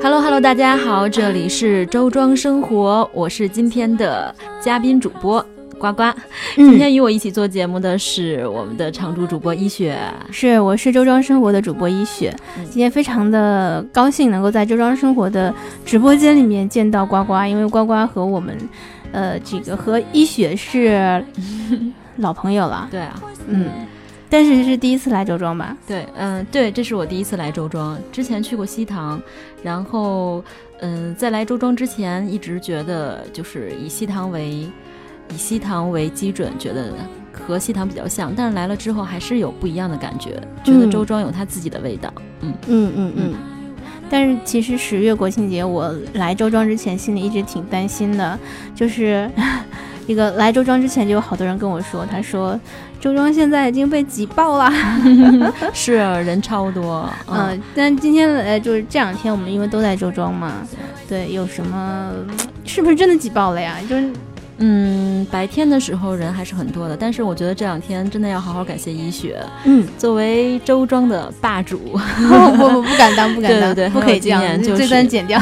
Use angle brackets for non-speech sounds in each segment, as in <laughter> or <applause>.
Hello Hello，大家好，这里是周庄生活，我是今天的嘉宾主播呱呱。今天与我一起做节目的是我们的常驻主播一雪，是我是周庄生活的主播一雪。今天非常的高兴能够在周庄生活的直播间里面见到呱呱，因为呱呱和我们，呃，这个和一雪是老朋友了。对啊，嗯。但是是第一次来周庄吧？对，嗯，对，这是我第一次来周庄。之前去过西塘，然后，嗯，在来周庄之前，一直觉得就是以西塘为以西塘为基准，觉得和西塘比较像。但是来了之后，还是有不一样的感觉，觉得周庄有它自己的味道。嗯嗯嗯嗯。但是其实十月国庆节我来周庄之前，心里一直挺担心的，就是这个来周庄之前就有好多人跟我说，他说。周庄现在已经被挤爆了，<laughs> <laughs> 是人超多。嗯，但今天呃，就是这两天我们因为都在周庄嘛，对，有什么是不是真的挤爆了呀？就是，嗯，白天的时候人还是很多的，但是我觉得这两天真的要好好感谢医雪。嗯，作为周庄的霸主，<laughs> 不不不敢当，不敢当，对对对，不可以这样，就这段剪掉。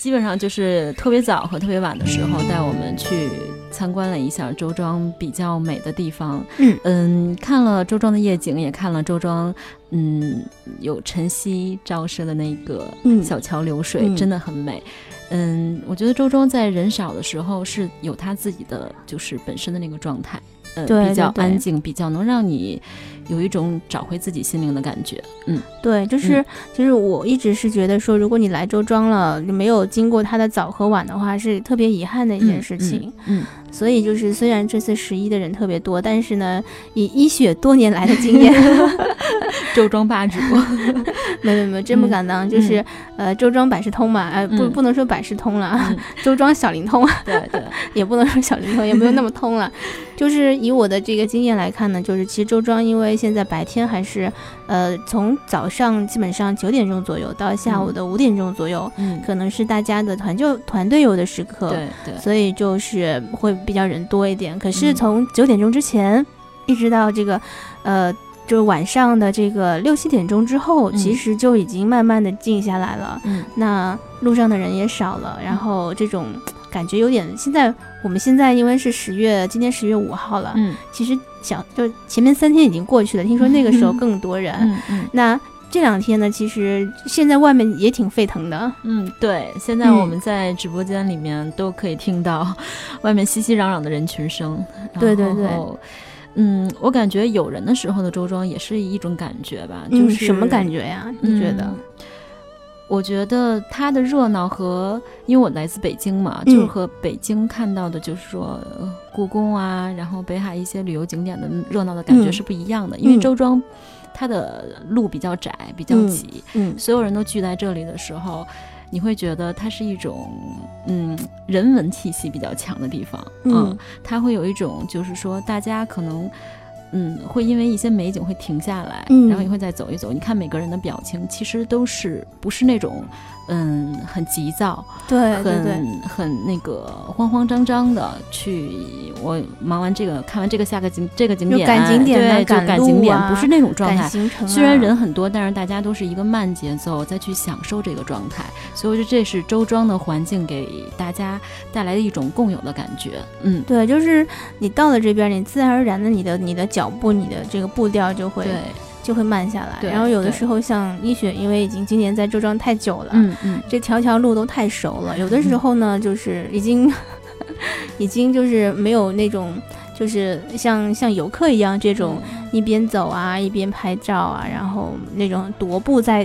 基本上就是特别早和特别晚的时候，带我们去参观了一下周庄比较美的地方。嗯嗯，看了周庄的夜景，也看了周庄，嗯，有晨曦照射的那个小桥流水，真的很美。嗯，我觉得周庄在人少的时候是有它自己的就是本身的那个状态。呃，比较安静，比较能让你有一种找回自己心灵的感觉。嗯，对，就是其实我一直是觉得说，如果你来周庄了，没有经过它的早和晚的话，是特别遗憾的一件事情。嗯。所以就是，虽然这次十一的人特别多，但是呢，以医雪多年来的经验，<laughs> 周庄霸主，没 <laughs> 没没，真不敢当。就是呃，周庄百事通嘛，呃，不不能说百事通了，<laughs> 周庄小灵通，对对，也不能说小灵通，也没有那么通了。就是以我的这个经验来看呢，就是其实周庄因为现在白天还是呃，从早上基本上九点钟左右到下午的五点钟左右，嗯，可能是大家的团就团队游的时刻，对对，所以就是会。比较人多一点，可是从九点钟之前，一直到这个，呃，就是晚上的这个六七点钟之后，其实就已经慢慢的静下来了。嗯，那路上的人也少了，然后这种感觉有点。现在我们现在因为是十月，今天十月五号了。嗯，其实想就前面三天已经过去了，听说那个时候更多人。嗯嗯，那。这两天呢，其实现在外面也挺沸腾的。嗯，对，现在我们在直播间里面都可以听到外面熙熙攘攘的人群声。对对对，嗯，我感觉有人的时候的周庄也是一种感觉吧，就是什么感觉呀？你觉得？我觉得它的热闹和，因为我来自北京嘛，就是和北京看到的，就是说故宫啊，然后北海一些旅游景点的热闹的感觉是不一样的，因为周庄。它的路比较窄，比较挤，嗯，所有人都聚在这里的时候，你会觉得它是一种，嗯，人文气息比较强的地方，嗯，它会有一种，就是说大家可能，嗯，会因为一些美景会停下来，然后也会再走一走。你看每个人的表情，其实都是不是那种。嗯，很急躁，对，很很那个慌慌张张的去。我忙完这个，看完这个，下个景这个景点，赶景点，对，赶赶景点，不是那种状态。啊、虽然人很多，但是大家都是一个慢节奏，再去享受这个状态。所以我觉得这是周庄的环境给大家带来的一种共有的感觉。嗯，对，就是你到了这边，你自然而然的，你的你的脚步，你的这个步调就会。对。就会慢下来，然后有的时候像一雪，因为已经今年在周庄太久了，嗯嗯，这条条路都太熟了。有的时候呢，就是已经，<laughs> 已经就是没有那种，就是像像游客一样这种一边走啊一边拍照啊，然后那种踱步在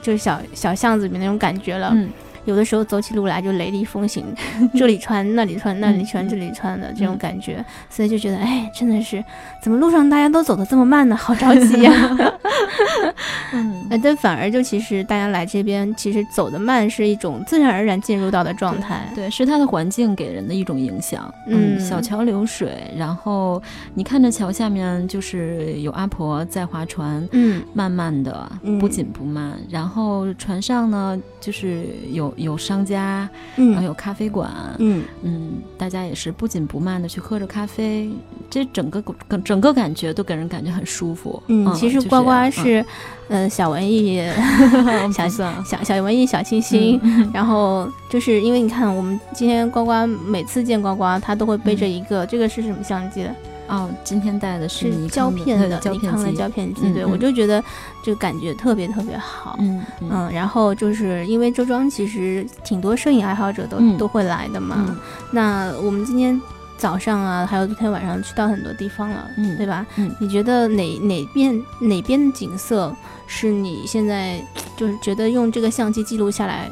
就是小小巷子里面那种感觉了。嗯，有的时候走起路来就雷厉风行，<laughs> 这里穿那里穿那里穿这里穿的这种感觉，所以就觉得哎，真的是怎么路上大家都走得这么慢呢？好着急呀！<laughs> 嗯，<laughs> 但反而就其实大家来这边，其实走得慢是一种自然而然进入到的状态，对，是它的环境给人的一种影响。嗯，小桥流水，然后你看着桥下面就是有阿婆在划船，嗯，慢慢的，不紧不慢，然后船上呢就是有有商家，然后有咖啡馆，嗯嗯，大家也是不紧不慢的去喝着咖啡，这整个整个感觉都给人感觉很舒服。嗯，其实呱呱是。嗯，小文艺，<laughs> 小小小文艺，小清新。<laughs> <laughs> 然后就是因为你看，我们今天呱呱每次见呱呱，他都会背着一个，这个是什么相机的？哦，今天带的是胶片的，尼康的胶片机。对，我就觉得这个感觉特别特别好。嗯嗯。然后就是因为周庄其实挺多摄影爱好者都都会来的嘛。那我们今天。早上啊，还有昨天晚上去到很多地方了，嗯，对吧？嗯，你觉得哪哪边哪边的景色是你现在就是觉得用这个相机记录下来？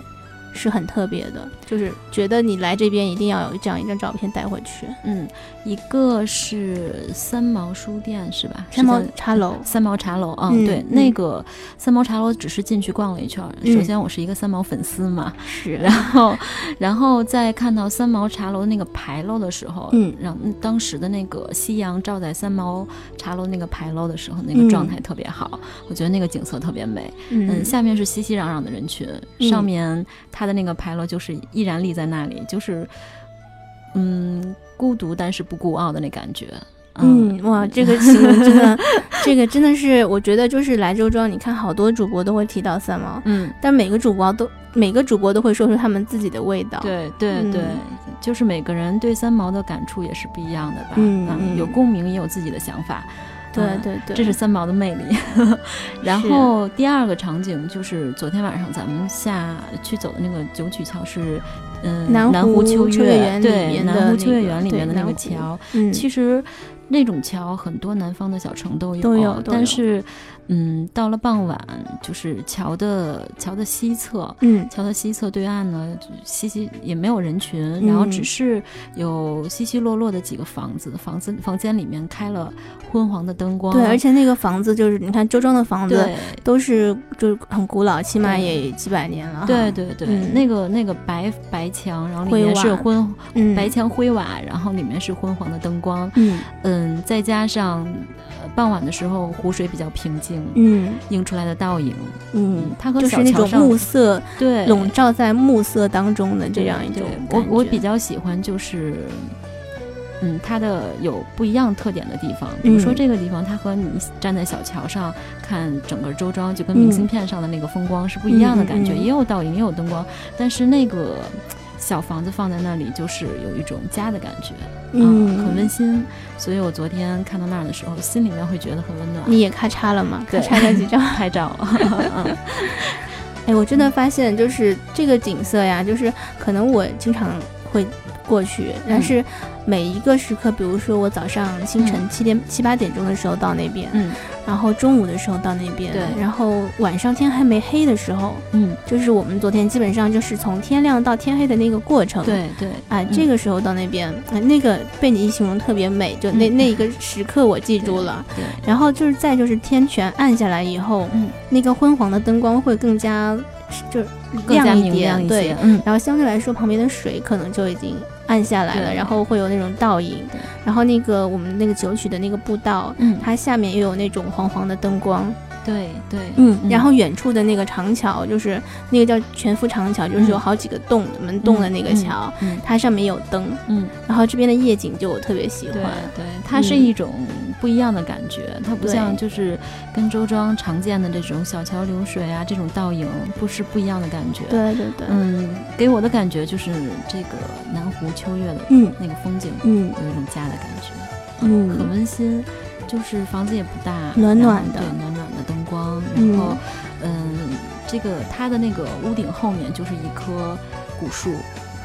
是很特别的，就是觉得你来这边一定要有这样一张照片带回去。嗯，一个是三毛书店是吧？三毛茶楼，三毛茶楼啊，对，那个三毛茶楼只是进去逛了一圈。首先我是一个三毛粉丝嘛，是，然后，然后在看到三毛茶楼那个牌楼的时候，嗯，让当时的那个夕阳照在三毛茶楼那个牌楼的时候，那个状态特别好，我觉得那个景色特别美。嗯，下面是熙熙攘攘的人群，上面。他的那个牌楼就是依然立在那里，就是，嗯，孤独但是不孤傲的那感觉。嗯，哇，这个形容真的，<laughs> 这个真的是，我觉得就是来周庄，你看好多主播都会提到三毛，嗯，但每个主播都每个主播都会说出他们自己的味道。对对对，就是每个人对三毛的感触也是不一样的吧？嗯，有共鸣，也有自己的想法。对对对，这是三毛的魅力。<laughs> 然后第二个场景就是昨天晚上咱们下去走的那个九曲桥是，嗯，南湖秋月园对，南湖秋月园里面的那个桥，其实那种桥很多南方的小城都有，都有，但是。嗯，到了傍晚，就是桥的桥的西侧，嗯，桥的西侧对岸呢，稀稀也没有人群，然后只是有稀稀落落的几个房子，房子房间里面开了昏黄的灯光。对，而且那个房子就是你看周庄的房子，都是就是很古老，起码也几百年了。对对对，那个那个白白墙，然后里面是昏白墙灰瓦，然后里面是昏黄的灯光。嗯嗯，再加上。傍晚的时候，湖水比较平静，嗯，映出来的倒影，嗯，它和就是那种暮色，对，笼罩在暮色当中的这样一种。我我比较喜欢就是，嗯，它的有不一样特点的地方，比如说这个地方，它和你站在小桥上看整个周庄，就跟明信片上的那个风光是不一样的感觉，也有倒影，也有灯光，但是那个。小房子放在那里，就是有一种家的感觉，嗯，很温馨。所以我昨天看到那儿的时候，心里面会觉得很温暖。你也咔嚓了吗？咔嚓了几张 <laughs> 拍照。<laughs> 哎，我真的发现，就是这个景色呀，就是可能我经常会过去，但是。每一个时刻，比如说我早上清晨七点七八点钟的时候到那边，嗯，然后中午的时候到那边，对，然后晚上天还没黑的时候，嗯，就是我们昨天基本上就是从天亮到天黑的那个过程，对对，啊，这个时候到那边，那个被你一形容特别美，就那那一个时刻我记住了，对，然后就是再就是天全暗下来以后，嗯，那个昏黄的灯光会更加就亮一点，对，嗯，然后相对来说旁边的水可能就已经。暗下来了，然后会有那种倒影，然后那个我们那个九曲的那个步道，嗯，它下面又有那种黄黄的灯光，对对，嗯，然后远处的那个长桥，就是那个叫全福长桥，就是有好几个洞门洞的那个桥，它上面有灯，嗯，然后这边的夜景就我特别喜欢，对，它是一种。不一样的感觉，它不像就是跟周庄常见的这种小桥流水啊，这种倒影，不是不一样的感觉。对对对，嗯，给我的感觉就是这个南湖秋月的嗯。那个风景，嗯，有一种家的感觉，嗯，很温馨，就是房子也不大，暖暖的，对，暖暖然后嗯，这个它的那个屋顶后面就是一棵古树。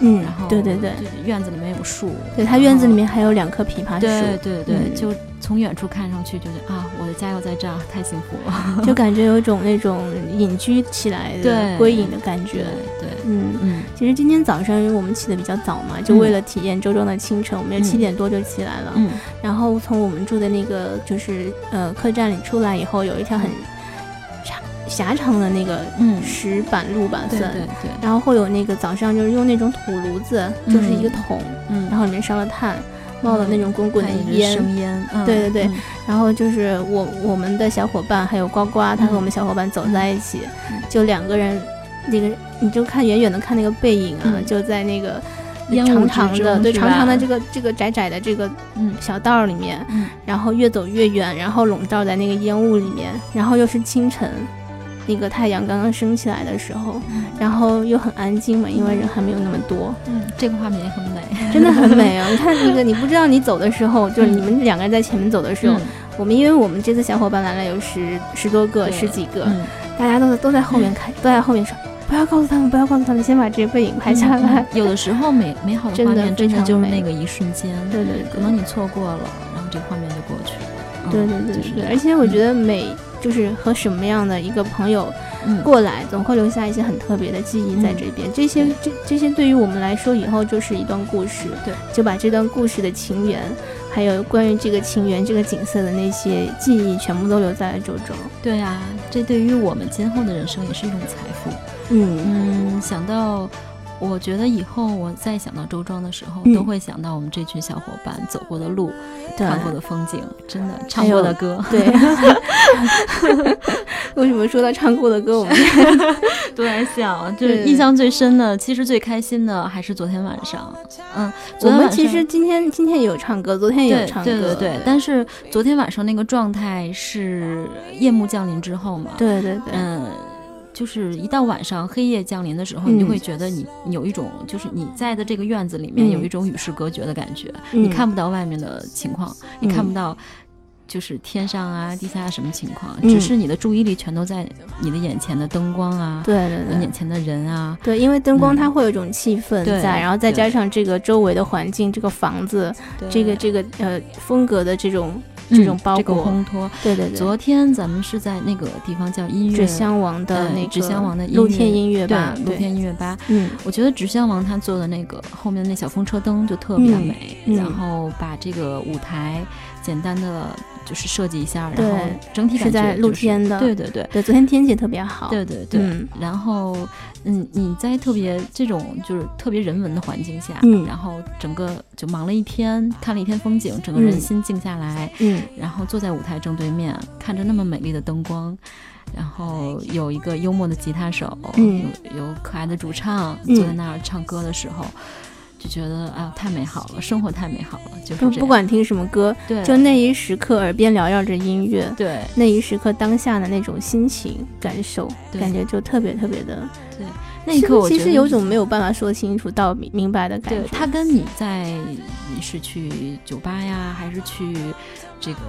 嗯，然后对对对，院子里面有树，对他院子里面还有两棵枇杷树，对对对，就从远处看上去就觉得啊，我的家要在这儿，太幸福了，<laughs> 就感觉有一种那种 <laughs> 隐居起来的归隐的感觉，对。嗯嗯，其实今天早上因为我们起的比较早嘛，就为了体验周庄的清晨，我们七点多就起来了。嗯，然后从我们住的那个就是呃客栈里出来以后，有一条很长狭长的那个石板路吧，算对对。然后会有那个早上就是用那种土炉子，就是一个桶，嗯，然后里面烧了炭。冒了那种滚滚的烟，烟，对对对，然后就是我我们的小伙伴还有呱呱，他和我们小伙伴走在一起，就两个人，那个你就看远远的看那个背影啊，就在那个长长的对长长的这个这个窄窄的这个小道里面，然后越走越远，然后笼罩在那个烟雾里面，然后又是清晨。那个太阳刚刚升起来的时候，然后又很安静嘛，因为人还没有那么多。嗯，这个画面也很美，<laughs> 真的很美啊！<laughs> 你看那个，你不知道你走的时候，就是你们两个人在前面走的时候，我们因为我们这次小伙伴来了有十十多个、十几个，大家都都在后面看，都在后面说，不要告诉他们，不要告诉他们，先把这些背影拍下来。有的时候美美好的画面真的就是那个一瞬间，对对，可能你错过了，然后这个画面就过去了。对对对对，而且我觉得美。就是和什么样的一个朋友过来，总会留下一些很特别的记忆在这边。这些这这些对于我们来说，以后就是一段故事。对，就把这段故事的情缘，还有关于这个情缘、这个景色的那些记忆，全部都留在了周庄。对啊，这对于我们今后的人生也是一种财富。嗯嗯，想到。我觉得以后我再想到周庄的时候，都会想到我们这群小伙伴走过的路，看过的风景，真的唱过的歌。对，<laughs> 为什么说到唱过的歌，我们 <laughs> 都在想？就是印象最深的，其实最开心的还是昨天晚上。嗯，我们其实今天今天也有唱歌，昨天也有唱歌。对对对，但是昨天晚上那个状态是夜幕降临之后嘛？对对对，嗯。就是一到晚上黑夜降临的时候，你就会觉得你有一种，就是你在的这个院子里面有一种与世隔绝的感觉，你看不到外面的情况，你看不到就是天上啊、地下什么情况，只是你的注意力全都在你的眼前的灯光啊，对对对，眼前的人啊，对，因为灯光它会有一种气氛在，然后再加上这个周围的环境、这个房子、这个这个呃风格的这种。这种包裹烘托，对对对。昨天咱们是在那个地方叫音乐纸箱王的那纸箱王的露天音乐吧，露天音乐吧。嗯，我觉得纸箱王他做的那个后面的那小风车灯就特别美，然后把这个舞台简单的。就是设计一下，然后整体感觉是在露天的，对对对对。昨天天气特别好，对对对。然后，嗯，你在特别这种就是特别人文的环境下，嗯，然后整个就忙了一天，看了一天风景，整个人心静下来，嗯，然后坐在舞台正对面，看着那么美丽的灯光，然后有一个幽默的吉他手，嗯，有有可爱的主唱坐在那儿唱歌的时候。就觉得啊，太美好了，生活太美好了，就是不管听什么歌，对，就那一时刻耳边缭绕着音乐，对，那一时刻当下的那种心情感受，感觉就特别特别的，对，那一刻其实有种没有办法说清楚到明白的感觉。它跟你在你是去酒吧呀，还是去。这个，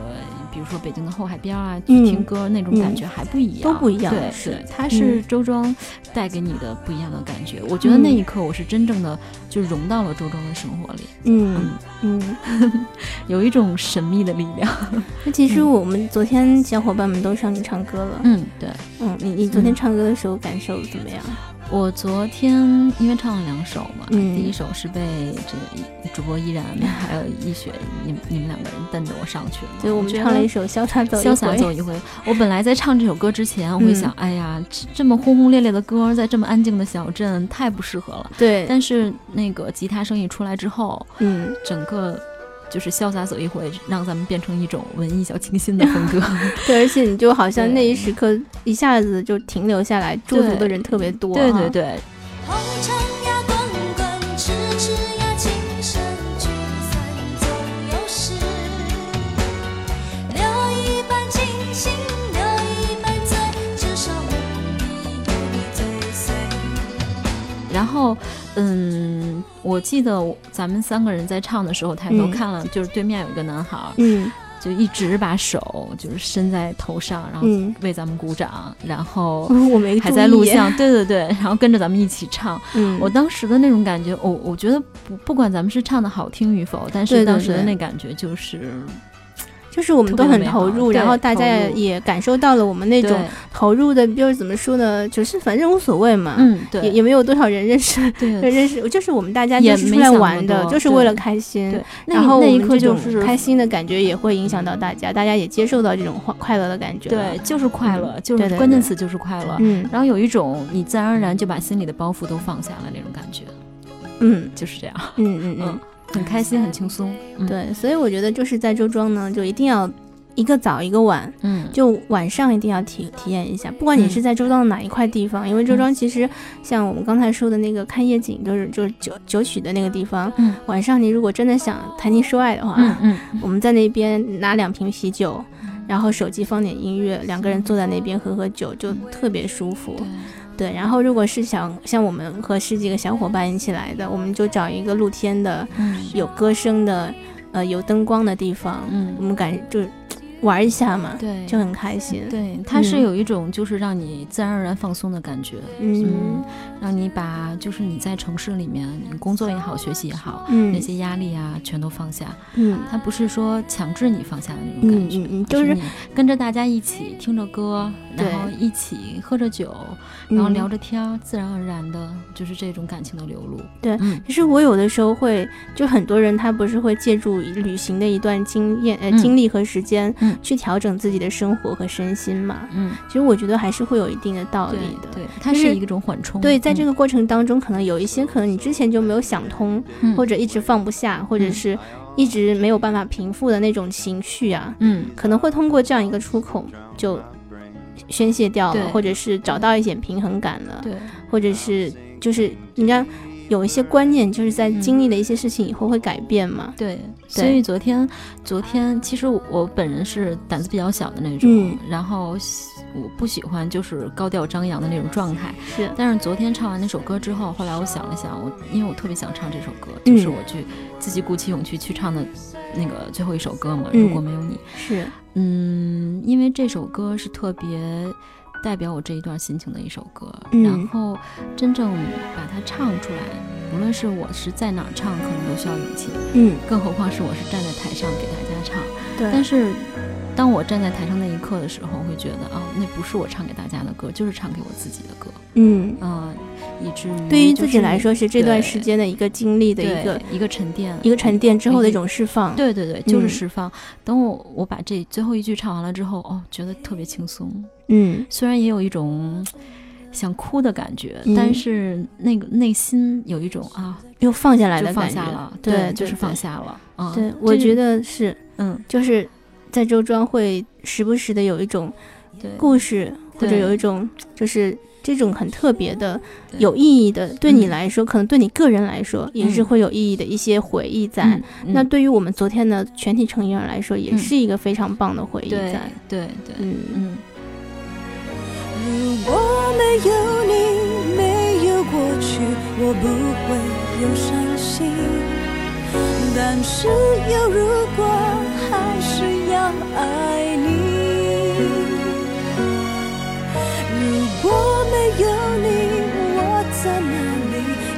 比如说北京的后海边啊，去听歌那种感觉还不一样，都不一样。对，是它是周庄带给你的不一样的感觉。我觉得那一刻我是真正的就融到了周庄的生活里。嗯嗯，<laughs> 有一种神秘的力量。<laughs> 那其实我们昨天小伙伴们都上去唱歌了。嗯，对。嗯，你你昨天唱歌的时候感受怎么样？我昨天因为唱了两首嘛，第一首是被这个主播依然还有易雪，你你们两个人瞪着我上去了，就我们唱了一首《潇洒走潇洒走一回》。我本来在唱这首歌之前，我会想，哎呀，这么轰轰烈烈的歌，在这么安静的小镇，太不适合了。对，但是那个吉他声音出来之后，嗯，整个。就是潇洒走一回，让咱们变成一种文艺小清新的风格。<laughs> 对，而且你就好像那一时刻一下子就停留下来，驻足的人特别多。对对对。然后，嗯，我记得咱们三个人在唱的时候，抬头看了，就是对面有一个男孩，嗯，就一直把手就是伸在头上，然后为咱们鼓掌，然后 <laughs> 我没还在录像，对对对，然后跟着咱们一起唱。<laughs> 我当时的那种感觉，我我觉得不不管咱们是唱的好听与否，但是当时的那感觉就是。就是我们都很投入，然后大家也感受到了我们那种投入的，就是怎么说呢？就是反正无所谓嘛，嗯，对，也也没有多少人认识，对，认识，就是我们大家就是出来玩的，就是为了开心，然后那一刻就是开心的感觉也会影响到大家，大家也接受到这种快快乐的感觉，对，就是快乐，就是关键词就是快乐，嗯，然后有一种你自然而然就把心里的包袱都放下了那种感觉，嗯，就是这样，嗯嗯嗯。很开心，很轻松，对，所以我觉得就是在周庄呢，就一定要一个早一个晚，嗯，就晚上一定要体体验一下，不管你是在周庄的哪一块地方，因为周庄其实像我们刚才说的那个看夜景，就是就是九九曲的那个地方，嗯，晚上你如果真的想谈情说爱的话，嗯嗯，我们在那边拿两瓶啤酒，然后手机放点音乐，两个人坐在那边喝喝酒，就特别舒服。对，然后如果是想像我们和十几个小伙伴一起来的，我们就找一个露天的，有歌声的，呃，有灯光的地方，嗯，我们感就。玩一下嘛，对，就很开心。对，它是有一种就是让你自然而然放松的感觉，嗯，让你把就是你在城市里面，你工作也好，学习也好，嗯，那些压力啊，全都放下，嗯，它不是说强制你放下的那种感觉，嗯嗯，就是你跟着大家一起听着歌，然后一起喝着酒，然后聊着天，自然而然的就是这种感情的流露。对，其实我有的时候会，就很多人他不是会借助旅行的一段经验、呃经历和时间。去调整自己的生活和身心嘛，嗯，其实我觉得还是会有一定的道理的，对，它是一种缓冲。对，在这个过程当中，可能有一些可能你之前就没有想通，或者一直放不下，或者是一直没有办法平复的那种情绪啊，嗯，可能会通过这样一个出口就宣泄掉了，或者是找到一点平衡感了，对，或者是就是你看。有一些观念，就是在经历了一些事情以后会改变嘛？对，所以昨天，昨天其实我本人是胆子比较小的那种，然后我不喜欢就是高调张扬的那种状态。是，但是昨天唱完那首歌之后，后来我想了想，我因为我特别想唱这首歌，就是我去自己鼓起勇气去唱的那个最后一首歌嘛。如果没有你，是，嗯，因为这首歌是特别。代表我这一段心情的一首歌，然后真正把它唱出来，无论是我是在哪儿唱，可能都需要勇气，嗯，更何况是我是站在台上给大家唱，对。但是，当我站在台上那一刻的时候，会觉得啊，那不是我唱给大家的歌，就是唱给我自己的歌，嗯。啊，以至于对于自己来说是这段时间的一个经历的一个一个沉淀，一个沉淀之后的一种释放，对对对，就是释放。等我我把这最后一句唱完了之后，哦，觉得特别轻松。嗯，虽然也有一种想哭的感觉，但是那个内心有一种啊，又放下来的感觉了，对，就是放下了。啊，对，我觉得是，嗯，就是在周庄会时不时的有一种故事，或者有一种就是这种很特别的、有意义的，对你来说，可能对你个人来说也是会有意义的一些回忆在。那对于我们昨天的全体成员来说，也是一个非常棒的回忆在。对对，嗯嗯。如果没有你，没有过去，我不会有伤心。但是有如果，还是要爱你。如果没有你，我在哪里，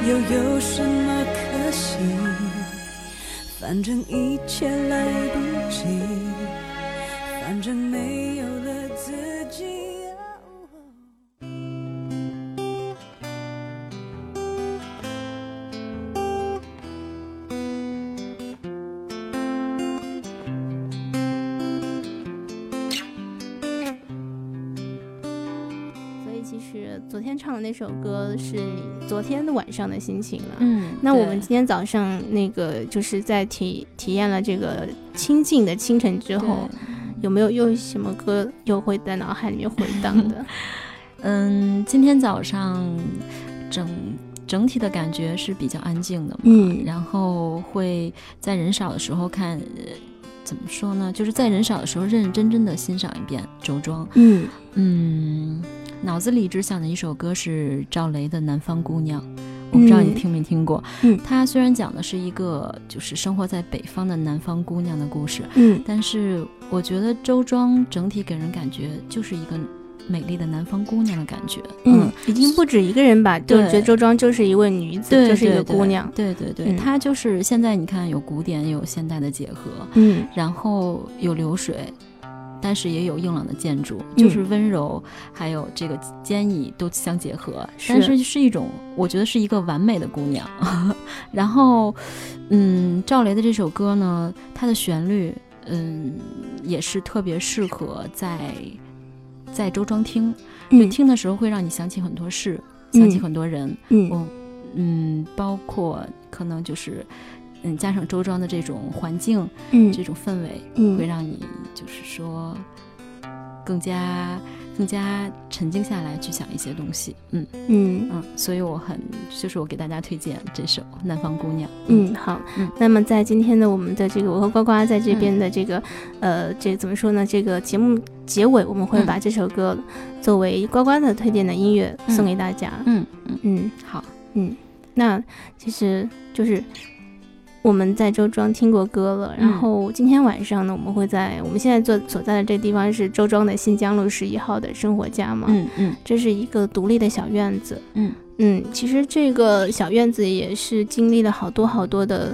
又有什么可惜？反正一切来不及，反正没昨天唱的那首歌是你昨天的晚上的心情了，嗯，那我们今天早上那个就是在体体验了这个清静的清晨之后，有没有又什么歌又会在脑海里面回荡的？<laughs> 嗯，今天早上整整体的感觉是比较安静的嘛，嗯，然后会在人少的时候看，怎么说呢？就是在人少的时候认认真真的欣赏一遍周庄，嗯嗯。脑子里只想的一首歌是赵雷的《南方姑娘》，我不知道你听没听过。嗯，它虽然讲的是一个就是生活在北方的南方姑娘的故事，嗯，但是我觉得周庄整体给人感觉就是一个美丽的南方姑娘的感觉。嗯，已经不止一个人吧，就觉得周庄就是一位女子，就是一个姑娘。对对对，她就是现在你看有古典也有现代的结合，嗯，然后有流水。但是也有硬朗的建筑，就是温柔，还有这个坚毅都相结合。但是是一种，我觉得是一个完美的姑娘。<laughs> 然后，嗯，赵雷的这首歌呢，它的旋律，嗯，也是特别适合在在周庄听，就听的时候会让你想起很多事，想起很多人。嗯嗯，包括可能就是。嗯，加上周庄的这种环境，嗯，这种氛围，嗯，会让你就是说更加更加沉静下来去想一些东西，嗯嗯嗯，所以我很就是我给大家推荐这首《南方姑娘》。嗯，好，嗯，那么在今天的我们的这个我和呱呱在这边的这个呃，这怎么说呢？这个节目结尾我们会把这首歌作为呱呱的推荐的音乐送给大家。嗯嗯嗯，好，嗯，那其实就是。我们在周庄听过歌了，然后今天晚上呢，我们会在我们现在坐所在的这个地方是周庄的新疆路十一号的生活家嘛，嗯嗯，这是一个独立的小院子，嗯。嗯，其实这个小院子也是经历了好多好多的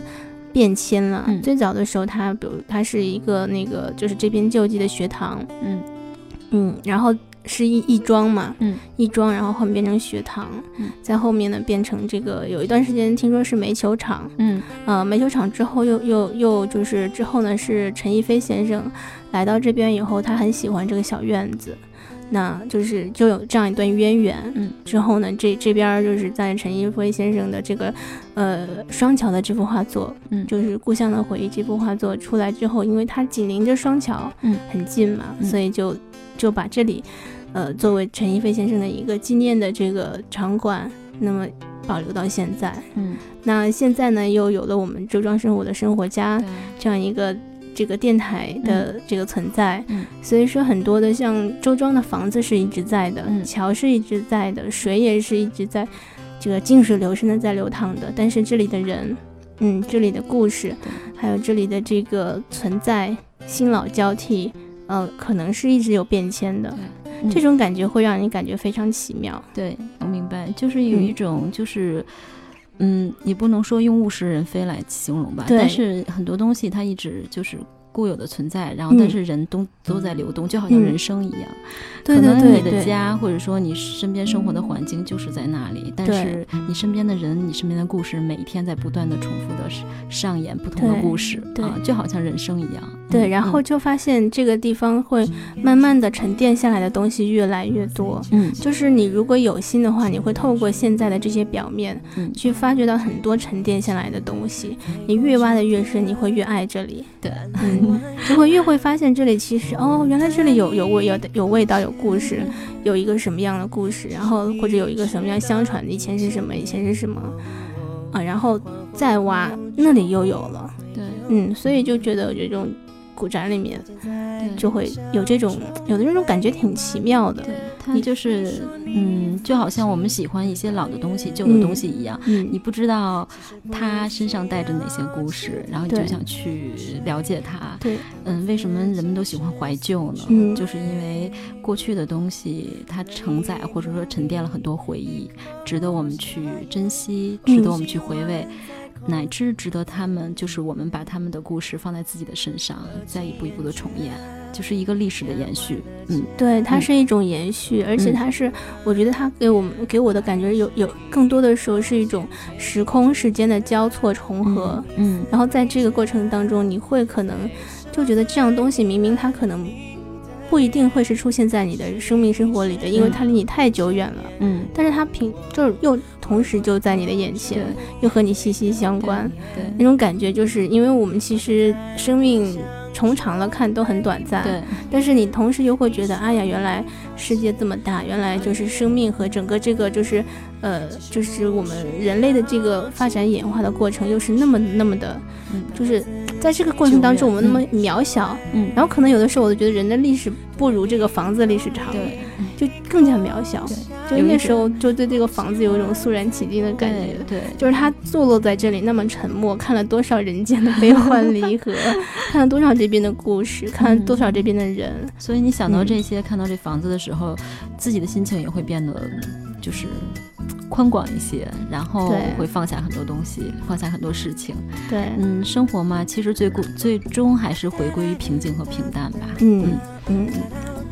变迁了。最早的时候，它比如它是一个那个就是这边救济的学堂，嗯。嗯，然后。是一一庄嘛，嗯，义庄，然后后面变成学堂，嗯，在后面呢变成这个，有一段时间听说是煤球厂，嗯，呃，煤球厂之后又又又就是之后呢是陈逸飞先生来到这边以后，他很喜欢这个小院子，那就是就有这样一段渊源，嗯，之后呢这这边就是在陈逸飞先生的这个呃双桥的这幅画作，嗯，就是故乡的回忆这幅画作出来之后，因为它紧邻着双桥，嗯，很近嘛，所以就就把这里。呃，作为陈逸飞先生的一个纪念的这个场馆，那么保留到现在。嗯，那现在呢，又有了我们周庄生活的生活家这样一个这个电台的这个存在。嗯，所以说很多的像周庄的房子是一直在的，桥是一直在的，水也是一直在这个静水流深的在流淌的。但是这里的人，嗯，这里的故事，还有这里的这个存在，新老交替，呃，可能是一直有变迁的。这种感觉会让你感觉非常奇妙。对我明白，就是有一种，就是，嗯，你不能说用物是人非来形容吧，但是很多东西它一直就是。固有的存在，然后但是人都都在流动，就好像人生一样。可能你的家或者说你身边生活的环境就是在那里，但是你身边的人、你身边的故事，每一天在不断的重复的上演不同的故事，啊，就好像人生一样。对，然后就发现这个地方会慢慢的沉淀下来的东西越来越多。嗯，就是你如果有心的话，你会透过现在的这些表面，嗯，去发掘到很多沉淀下来的东西。你越挖的越深，你会越爱这里。对，嗯。就会越会发现这里其实哦，原来这里有有味有有味道有故事，有一个什么样的故事，然后或者有一个什么样相传的，以前是什么，以前是什么啊，然后再挖那里又有了，对，嗯，所以就觉得这种古宅里面就会有这种有的那种感觉挺奇妙的。你就是，嗯，就好像我们喜欢一些老的东西、旧的东西一样，你不知道它身上带着哪些故事，然后你就想去了解它。对，嗯，为什么人们都喜欢怀旧呢？嗯，就是因为过去的东西它承载或者说沉淀了很多回忆，值得我们去珍惜，值得我们去回味。乃至值得他们，就是我们把他们的故事放在自己的身上，再一步一步的重演，就是一个历史的延续。嗯，对，它是一种延续，而且它是，我觉得它给我们给我的感觉有有更多的时候是一种时空时间的交错重合。嗯，然后在这个过程当中，你会可能就觉得这样东西明明它可能。不一定会是出现在你的生命生活里的，因为它离你太久远了。嗯，但是它平就是又同时就在你的眼前，又和你息息相关。对，那种感觉就是，因为我们其实生命从长了看都很短暂。对，但是你同时又会觉得，哎呀，原来世界这么大，原来就是生命和整个这个就是，呃，就是我们人类的这个发展演化的过程，又是那么那么的，就是。在这个过程当中，我们那么渺小，嗯，然后可能有的时候我都觉得人的历史不如这个房子历史长，对，就更加渺小。就那时候就对这个房子有一种肃然起敬的感觉，对，就是它坐落在这里那么沉默，看了多少人间的悲欢离合，<laughs> 看了多少这边的故事，看了多少这边的人。所以你想到这些，看到这房子的时候，自己的心情也会变得就是宽广一些，然后会放下很多东西，放下很多事情。对，嗯，生活嘛，其实最过最终还是回归于平静和平淡吧。嗯嗯。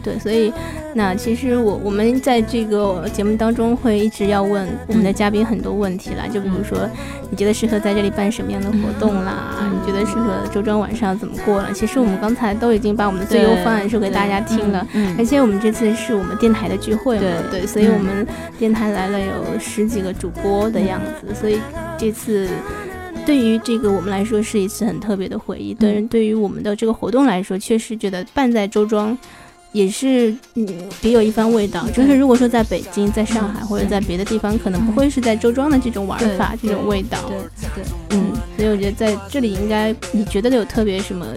对，所以那其实我我们在这个节目当中会一直要问我们的嘉宾很多问题啦，就比如说你觉得适合在这里办什么样的活动啦？你觉得适合周庄晚上怎么过了？其实我们刚才都已经把我们的最优方案说给大家听了，而且我们这次是我们电台的聚会嘛，对，所以我们电台来了有十几个主播的样子，所以这次对于这个我们来说是一次很特别的回忆，但是，对于我们的这个活动来说，确实觉得办在周庄。也是嗯，别有一番味道。就是如果说在北京、在上海或者在别的地方，可能不会是在周庄的这种玩法、这种味道。对对，嗯，所以我觉得在这里应该，你觉得有特别什么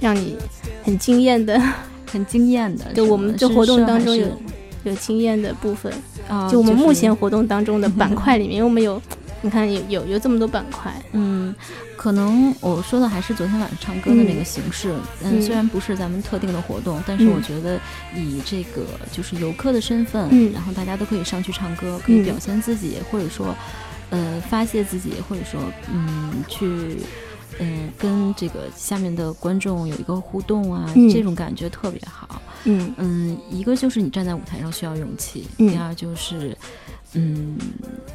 让你很惊艳的、<laughs> 很惊艳的？<laughs> 就我们这活动当中有有惊艳的部分啊？就我们目前活动当中的板 <laughs> 块里面，因为我们有。你看有有有这么多板块，嗯，可能我说的还是昨天晚上唱歌的那个形式，嗯，虽然不是咱们特定的活动，但是我觉得以这个就是游客的身份，嗯，然后大家都可以上去唱歌，可以表现自己，或者说，呃，发泄自己，或者说，嗯，去，嗯，跟这个下面的观众有一个互动啊，这种感觉特别好，嗯。嗯，一个就是你站在舞台上需要勇气，第二就是。嗯，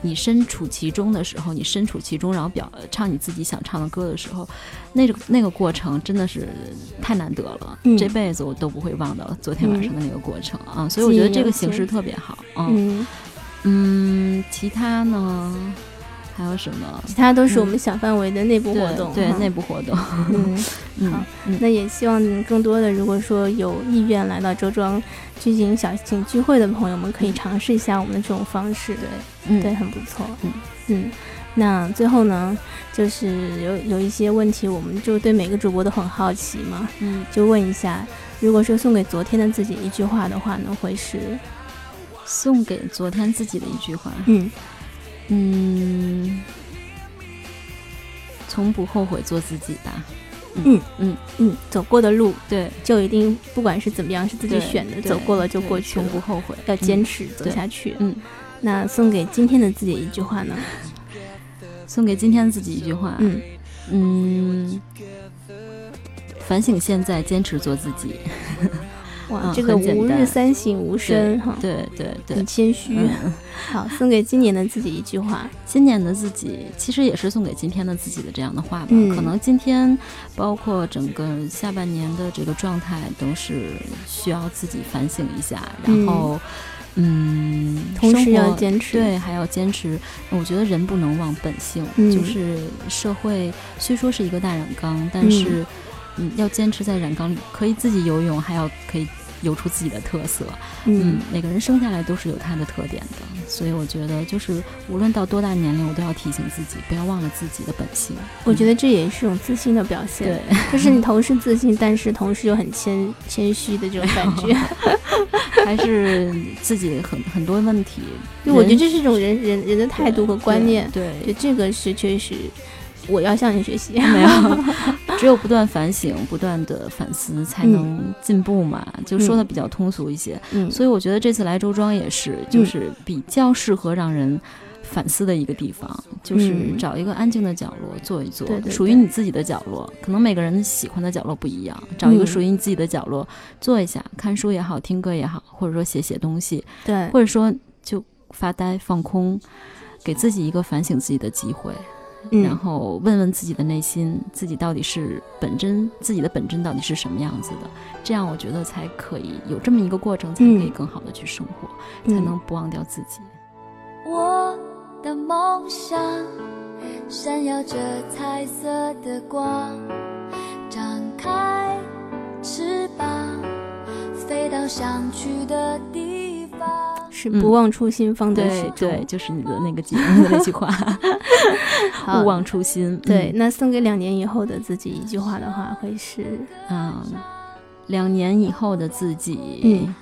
你身处其中的时候，你身处其中，然后表唱你自己想唱的歌的时候，那个那个过程真的是太难得了，这辈子我都不会忘掉昨天晚上的那个过程啊！所以我觉得这个形式特别好嗯嗯，其他呢？还有什么？其他都是我们小范围的内部活动，对内部活动。嗯，<laughs> 好，那也希望更多的，如果说有意愿来到周庄举行小型聚会的朋友们，可以尝试一下我们的这种方式。对，嗯，对，很不错。嗯嗯，那最后呢，就是有有一些问题，我们就对每个主播都很好奇嘛。嗯，就问一下，如果说送给昨天的自己一句话的话呢，会是送给昨天自己的一句话。嗯。嗯，从不后悔做自己吧。嗯嗯嗯，走过的路，对，就一定不管是怎么样，是自己选的，走过了就过去，从不后悔，要坚持走下去。嗯，那送给今天的自己一句话呢？<laughs> 送给今天自己一句话。嗯嗯，反省现在，坚持做自己。哇，这个吾日三省吾身哈，对对对，很谦虚。<laughs> 好，送给今年的自己一句话。今年的自己其实也是送给今天的自己的这样的话吧。可能今天，包括整个下半年的这个状态，都是需要自己反省一下。然后，嗯，同时要坚持，对，还要坚持。我觉得人不能忘本性，就是社会虽说是一个大染缸，但是，嗯，要坚持在染缸里，可以自己游泳，还要可以。游出自己的特色，嗯，每个人生下来都是有他的特点的，所以我觉得就是无论到多大年龄，我都要提醒自己，不要忘了自己的本性。我觉得这也是一种自信的表现，对，就是你同时自信，但是同时又很谦 <laughs> 谦虚的这种感觉，<laughs> 还是自己很很多问题。我觉得这是一种人人人的态度和观念，对，就这个是确实。我要向你学习，没有，<laughs> 只有不断反省、不断的反思，才能进步嘛。就说的比较通俗一些，嗯，所以我觉得这次来周庄也是，就是比较适合让人反思的一个地方，就是找一个安静的角落坐一坐，属于你自己的角落。可能每个人喜欢的角落不一样，找一个属于你自己的角落坐一下，看书也好，听歌也好，或者说写写东西，对，或者说就发呆放空，给自己一个反省自己的机会。然后问问自己的内心，自己到底是本真，自己的本真到底是什么样子的？这样我觉得才可以有这么一个过程，才可以更好的去生活，才能不忘掉自己。我的梦想闪耀着彩色的光，张开翅膀，飞到想去的地方。是不忘初心，方得始终。对，就是你的那个节目的那句话。<laughs> 勿忘初心。对，那送给两年以后的自己一句话的话，会是嗯，两年以后的自己，嗯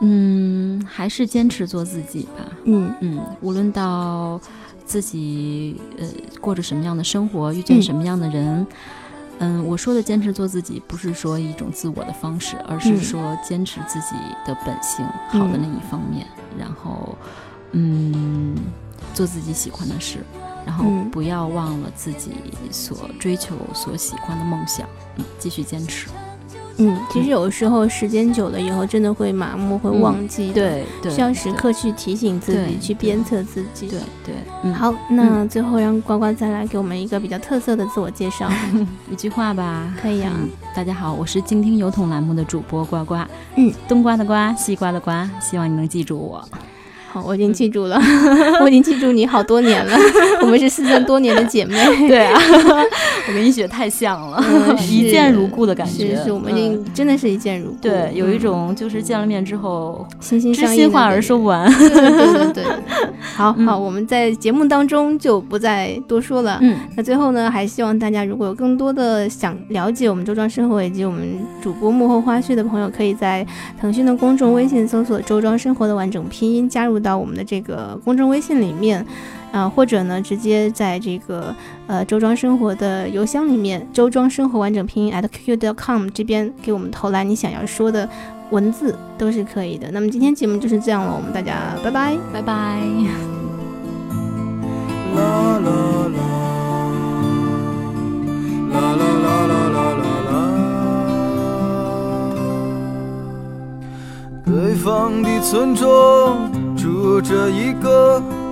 嗯，还是坚持做自己吧。嗯嗯，无论到自己呃过着什么样的生活，遇见什么样的人，嗯，我说的坚持做自己，不是说一种自我的方式，而是说坚持自己的本性好的那一方面，然后，嗯，做自己喜欢的事，然后不要忘了自己所追求、所喜欢的梦想，嗯，继续坚持。嗯，其实有的时候时间久了以后，真的会麻木，会忘记。对，需要时刻去提醒自己，去鞭策自己。对对。好，那最后让呱呱再来给我们一个比较特色的自我介绍，<laughs> 一句话吧。可以啊。大家好，我是静听油桶栏目的主播呱呱。嗯，冬瓜的瓜，西瓜的瓜，希望你能记住我。好我已经记住了，<laughs> 我已经记住你好多年了。<laughs> 我们是失散多年的姐妹。对啊，我跟一雪太像了，一见如故的感觉。是，我们已经真的是一见如故。对，有一种就是见了面之后，心心相印，知心话而说不完。对对对。<laughs> 好好，我们在节目当中就不再多说了。嗯，那最后呢，还希望大家如果有更多的想了解我们周庄生活以及我们主播幕后花絮的朋友，可以在腾讯的公众微信搜索“周庄生活”的完整拼音，加入。到我们的这个公众微信里面，啊，或者呢，直接在这个呃周庄生活的邮箱里面，周庄生活完整拼音 at qq.com 这边给我们投来你想要说的文字都是可以的。那么今天节目就是这样了，我们大家拜拜，拜拜。啦啦啦啦啦啦啦啦北方的村庄住着一个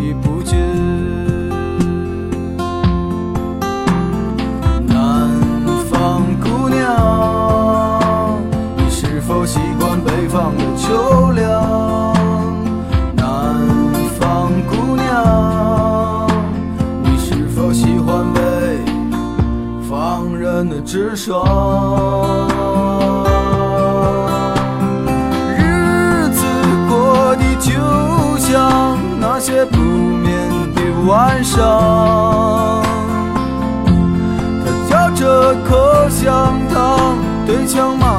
已不见。南方姑娘，你是否习惯北方的秋凉？南方姑娘，你是否喜欢北方人的直爽？上，他嚼着口香糖，对墙漫。